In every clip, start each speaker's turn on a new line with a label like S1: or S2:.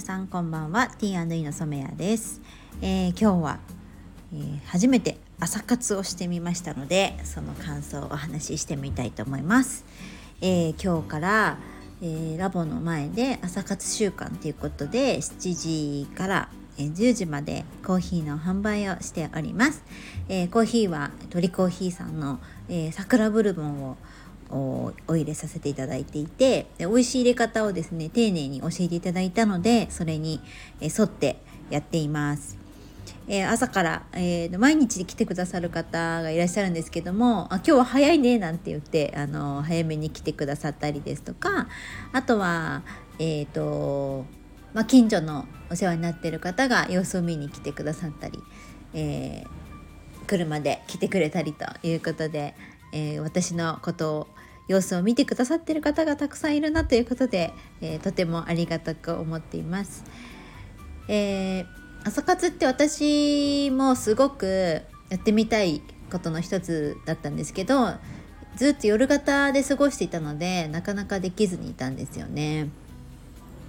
S1: 皆さんこんばんは。T&E の染谷です、えー、今日は、えー、初めて朝活をしてみましたのでその感想をお話ししてみたいと思います、えー、今日から、えラボの前で朝活習慣ということで7時から10時までコーヒーの販売をしております、えコーヒーは鳥コーヒーさんの、え桜ブルボンをお入れさせていただいていてで美味しい入れ方をですね丁寧に教えていただいたのでそれに沿ってやっています。えー、朝から、えー、毎日来てくださる方がいらっしゃるんですけども「あ今日は早いね」なんて言ってあの早めに来てくださったりですとかあとは、えーとまあ、近所のお世話になってる方が様子を見に来てくださったり、えー、車で来てくれたりということで、え私のことを様子を見てくださってる方がたくさんいるなということで、えー、とてもありがたく思っています。えー、朝活って私もすごくやってみたいことの一つだったんですけどずっと夜型で過ごしていたのでなかなかできずにいたんですよね。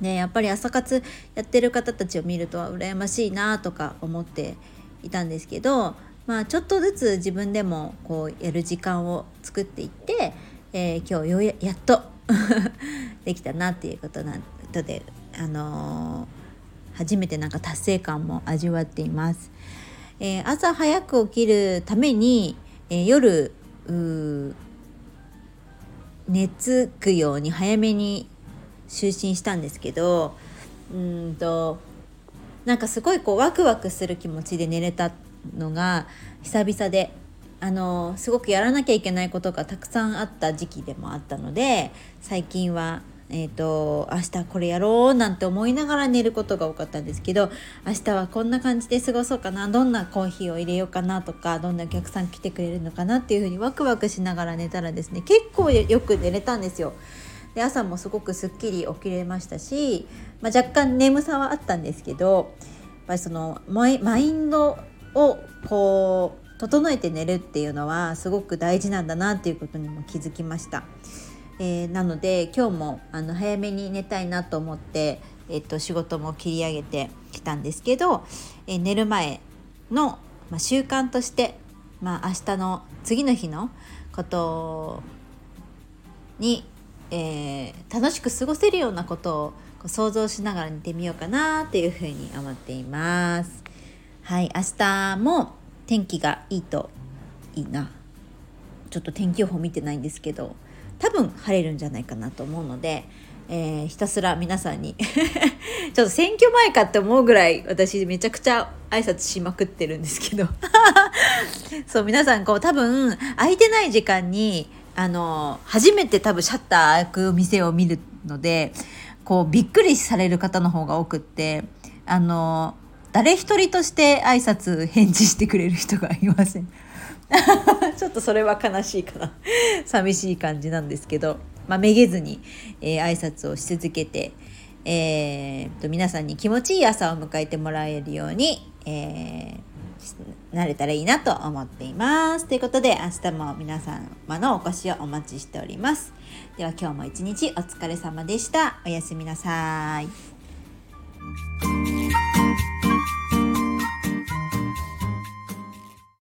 S1: ねやっぱり朝活やってる方たちを見ると羨ましいなとか思っていたんですけどまあちょっとずつ自分でもこうやる時間を作っていってえー、今日ようややっと できたなっていうことなので、あのー、初めてなんか達成感も味わっています。えー、朝早く起きるために、え夜寝つくように早めに就寝したんですけどうんとなんかすごいこうワクワクする気持ちで寝れたのが久々であのすごくやらなきゃいけないことがたくさんあった時期でもあったので最近はえーと、明日これやろうなんて思いながら寝ることが多かったんですけど明日はこんな感じで過ごそうかなどんなコーヒーを入れようかなとかどんなお客さん来てくれるのかなっていうふうにワクワクしながら寝たらですね結構よく寝れたんですよ。で朝もすごくすっきり起きれましたし、まあ、若干眠さはあったんですけどやっぱりそのマインドをこう整えて寝るっていうのはすごく大事なんだなっていうことにも気づきました。えー、なので今日もあの早めに寝たいなと思って、えっと、仕事も切り上げてきたんですけど、えー、寝る前の、まあ、習慣として、まあ、明日の次の日のことに、えー、楽しく過ごせるようなことを想像しながら寝てみようかなっていうふうに思っています。はい、明日も天気がいいといいな。ちょっと天気予報見てないんですけど多分晴れるんじゃないかなと思うので、えー、ひたすら皆さんに ちょっと選挙前かって思うぐらい私めちゃくちゃ挨拶しまくってるんですけど。そう皆さんこう多分空いてない時間にあの初めて多分シャッター開く店を見るのでこうびっくりされる方の方が多くってあの誰一人として挨拶返事してくれる人がいません ちょっとそれは悲しいかな寂しい感じなんですけど、まあ、めげずに、えー、挨拶をし続けて、えー、と皆さんに気持ちいい朝を迎えてもらえるように、えー、なれたらいいなと思っています。ということで明日も皆様のお越しをお待ちしております。では今日も一日お疲れ様でした。おやすみなさい。